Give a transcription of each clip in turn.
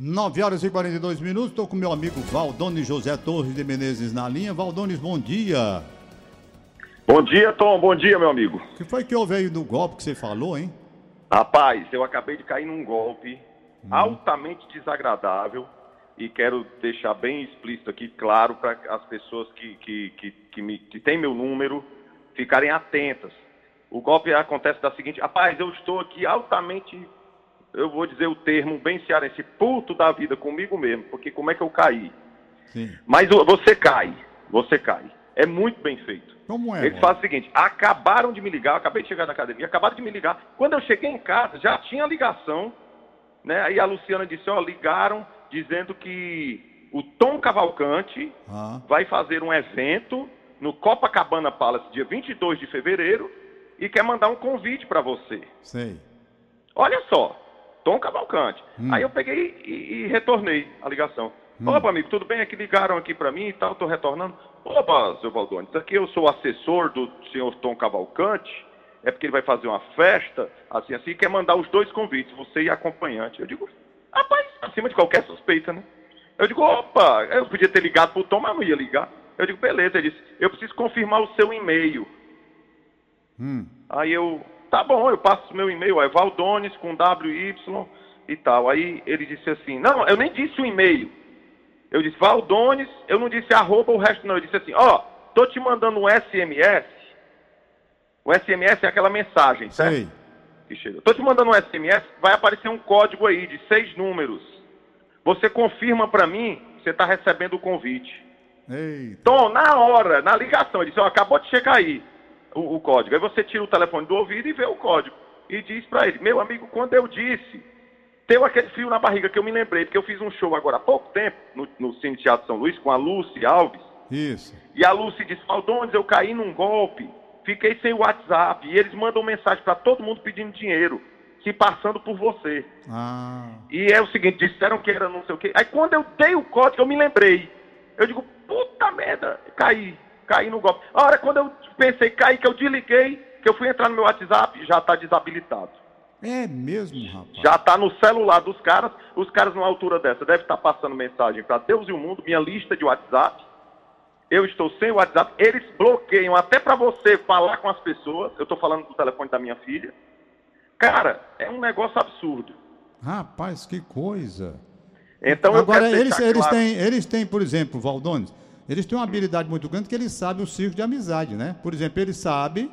9 horas e 42 minutos, estou com meu amigo Valdones José Torres de Menezes na linha. Valdones, bom dia. Bom dia, Tom. Bom dia, meu amigo. O que foi que houve aí no golpe que você falou, hein? Rapaz, eu acabei de cair num golpe hum. altamente desagradável e quero deixar bem explícito aqui, claro, para as pessoas que, que, que, que, me, que têm meu número ficarem atentas. O golpe acontece da seguinte, rapaz, eu estou aqui altamente eu vou dizer o termo bem cearense, puto da vida comigo mesmo, porque como é que eu caí? Sim. Mas você cai, você cai. É muito bem feito. Como é? Eles fazem o seguinte: acabaram de me ligar, eu acabei de chegar da academia, acabaram de me ligar. Quando eu cheguei em casa, já tinha ligação, né? Aí a Luciana disse: ó, ligaram dizendo que o Tom Cavalcante ah. vai fazer um evento no Copacabana Palace dia 22 de fevereiro e quer mandar um convite para você. Sei. Olha só, Tom Cavalcante. Hum. Aí eu peguei e, e, retornei a ligação. Hum. Opa, amigo, tudo bem? É que ligaram aqui para mim e tal, estou retornando. Opa, seu Valdones, aqui eu sou assessor do senhor Tom Cavalcante, é porque ele vai fazer uma festa, assim, assim, e quer mandar os dois convites, você e acompanhante. Eu digo, rapaz, acima de qualquer suspeita, né? Eu digo, opa, eu podia ter ligado pro Tom, mas não ia ligar. Eu digo, beleza, ele disse, eu preciso confirmar o seu e-mail. Hum. Aí eu, Tá bom, eu passo o meu e-mail, é Valdones com WY e tal. Aí ele disse assim, não, eu nem disse o e-mail. Eu disse Valdones, eu não disse arroba o resto não. Eu disse assim, ó, oh, tô te mandando um SMS. O SMS é aquela mensagem, certo? Sei. Que chega. Tô te mandando um SMS, vai aparecer um código aí de seis números. Você confirma para mim que você está recebendo o convite. Eita. Então, na hora, na ligação, ele disse, ó, acabou de chegar aí o, o, código. Aí você tira o telefone do ouvido e vê o código. E diz para ele, meu amigo, quando eu disse, deu aquele frio na barriga que eu me lembrei, porque eu fiz um show agora há pouco tempo no, no Cine Teatro São Luís com a Lucy Alves. Isso. E a Lucy disse, Faldones, eu caí num golpe, fiquei sem WhatsApp. E eles mandam mensagem para todo mundo pedindo dinheiro, se passando por você. Ah. E é o seguinte, disseram que era não sei o quê. Aí quando eu dei o código, eu me lembrei. Eu digo, puta merda, caí caí no golpe. A hora quando eu pensei cair, que eu desliguei, que eu fui entrar no meu WhatsApp, já está desabilitado. É mesmo, rapaz? Já está no celular dos caras. Os caras, numa altura dessa, devem estar tá passando mensagem para Deus e o mundo, minha lista de WhatsApp. Eu estou sem WhatsApp. Eles bloqueiam até para você falar com as pessoas. Eu estou falando do telefone da minha filha. Cara, é um negócio absurdo. Rapaz, que coisa. Então, Agora, eles, eles, claro... têm, eles têm, por exemplo, Valdones, eles têm uma habilidade muito grande que eles sabem o círculo de amizade, né? Por exemplo, ele sabe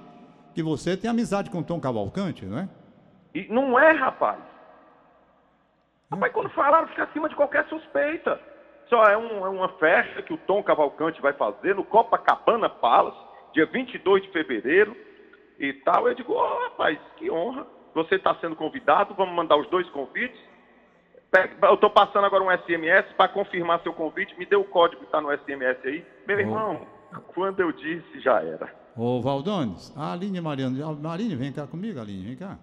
que você tem amizade com Tom Cavalcante, não é? E não é, rapaz. Rapaz, quando falaram, fica acima de qualquer suspeita. Só é, um, é, uma festa que o Tom Cavalcante vai fazer no Copacabana Palace, dia 22 de fevereiro e tal. Eu digo, oh, rapaz, que honra. Você está sendo convidado, vamos mandar os dois convites. Eu estou passando agora um SMS para confirmar seu convite. Me dê o código que está no SMS aí. Meu irmão, quando eu disse, já era. Ô, Valdones, a Aline Mariana. Aline, vem cá comigo, Aline, vem cá.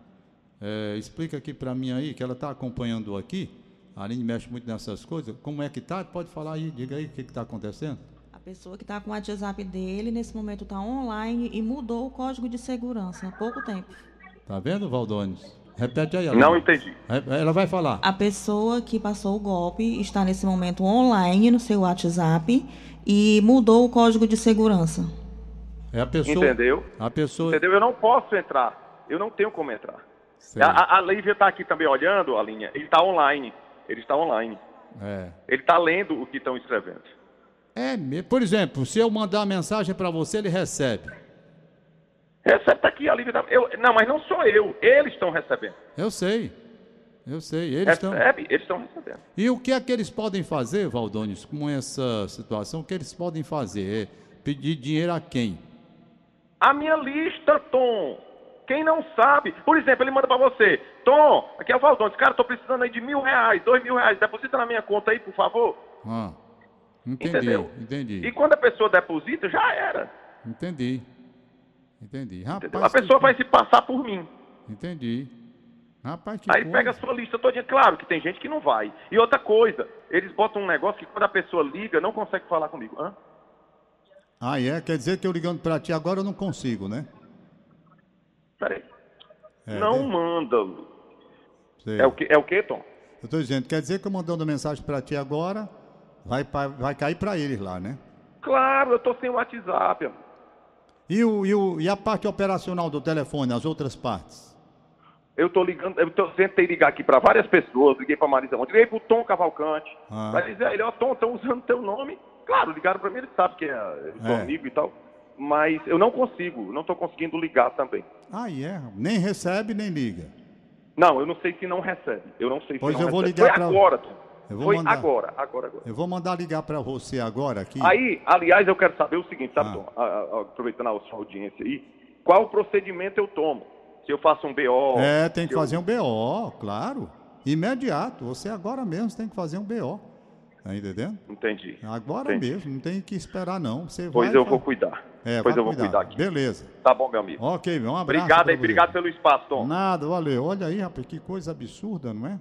É, explica aqui para mim aí, que ela está acompanhando aqui. A Aline mexe muito nessas coisas. Como é que tá? Pode falar aí, diga aí o que está acontecendo. A pessoa que está com o WhatsApp dele, nesse momento está online e mudou o código de segurança há pouco tempo. Tá vendo, Valdones? Repete aí. Ela. Não entendi. Ela vai falar. A pessoa que passou o golpe está nesse momento online no seu WhatsApp e mudou o código de segurança. É a pessoa. Entendeu? A pessoa. Entendeu? Eu não posso entrar. Eu não tenho como entrar. A, a Lívia está aqui também olhando a linha. Ele está online. Ele está online. É. Ele está lendo o que estão escrevendo. É, por exemplo, se eu mandar uma mensagem para você, ele recebe. Recebe tá aqui a Lívia. Tá... Eu, não, mas não sou eu. Eles estão recebendo. Eu sei. Eu sei. Eles estão. Recebe, eles estão recebendo. E o que é que eles podem fazer, Valdones, com essa situação? O que eles podem fazer? É pedir dinheiro a quem? A minha lista, Tom. Quem não sabe, por exemplo, ele manda para você, Tom, aqui é o Valdones, cara, tô precisando aí de mil reais, dois mil reais, deposita na minha conta aí, por favor. Ah, entendi, Entendeu? entendi. E quando a pessoa deposita, já era. Entendi. Entendi. Rapaz, a pessoa que... vai se passar por mim. Entendi. Rapaz, que Aí coisa. pega a sua lista todinha. Claro que tem gente que não vai. E outra coisa, eles botam um negócio que quando a pessoa liga, não consegue falar comigo. Hã? Ah, é? Quer dizer que eu ligando para ti agora eu não consigo, né? Peraí. É, não manda. Sei. É o, que, é o que, Tom? Eu estou dizendo, quer dizer que eu mandando mensagem para ti agora, vai, pra- vai cair para eles lá, né? Claro, eu tô sem WhatsApp. amigo. E, o, e, o, e a parte operacional do telefone, as outras partes? Eu tô ligando, eu tô, tentei ligar aqui para várias pessoas, liguei para Marisa ontem, liguei pro Tom Cavalcante, Ah. pra dizer a ele, ó, Tom, estão usando teu nome. Claro, ligaram para mim, ele sabe que é, eu sou É. amigo e tal. Mas eu não consigo, não tô conseguindo ligar também. Ah, é? Nem recebe, nem liga. Não, eu não sei se não recebe. Eu não sei se Pois não eu vou recebe. ligar Foi pra- agora, Tom. Eu vou Foi mandar. agora, agora, agora. Eu vou mandar ligar para você agora aqui. Aí, aliás, eu quero saber o seguinte, sabe, Ah. Tom? A- a- aproveitando a sua audiência aí, qual procedimento eu tomo? Se eu faço um BO. É, tem que se eu- fazer um BO, claro. Imediato. Você agora mesmo tem que fazer um BO. Tá entendendo? Entendi. Agora Entendi. mesmo, não tem que esperar não. Você Pois vai eu vou cuidar. É, pois eu vou cuidar aqui. Beleza. Tá bom, meu amigo. Ok, um abraço. Obrigado aí, obrigado pelo espaço, Tom. Nada, valeu. Olha aí, rapaz, que coisa absurda, não é?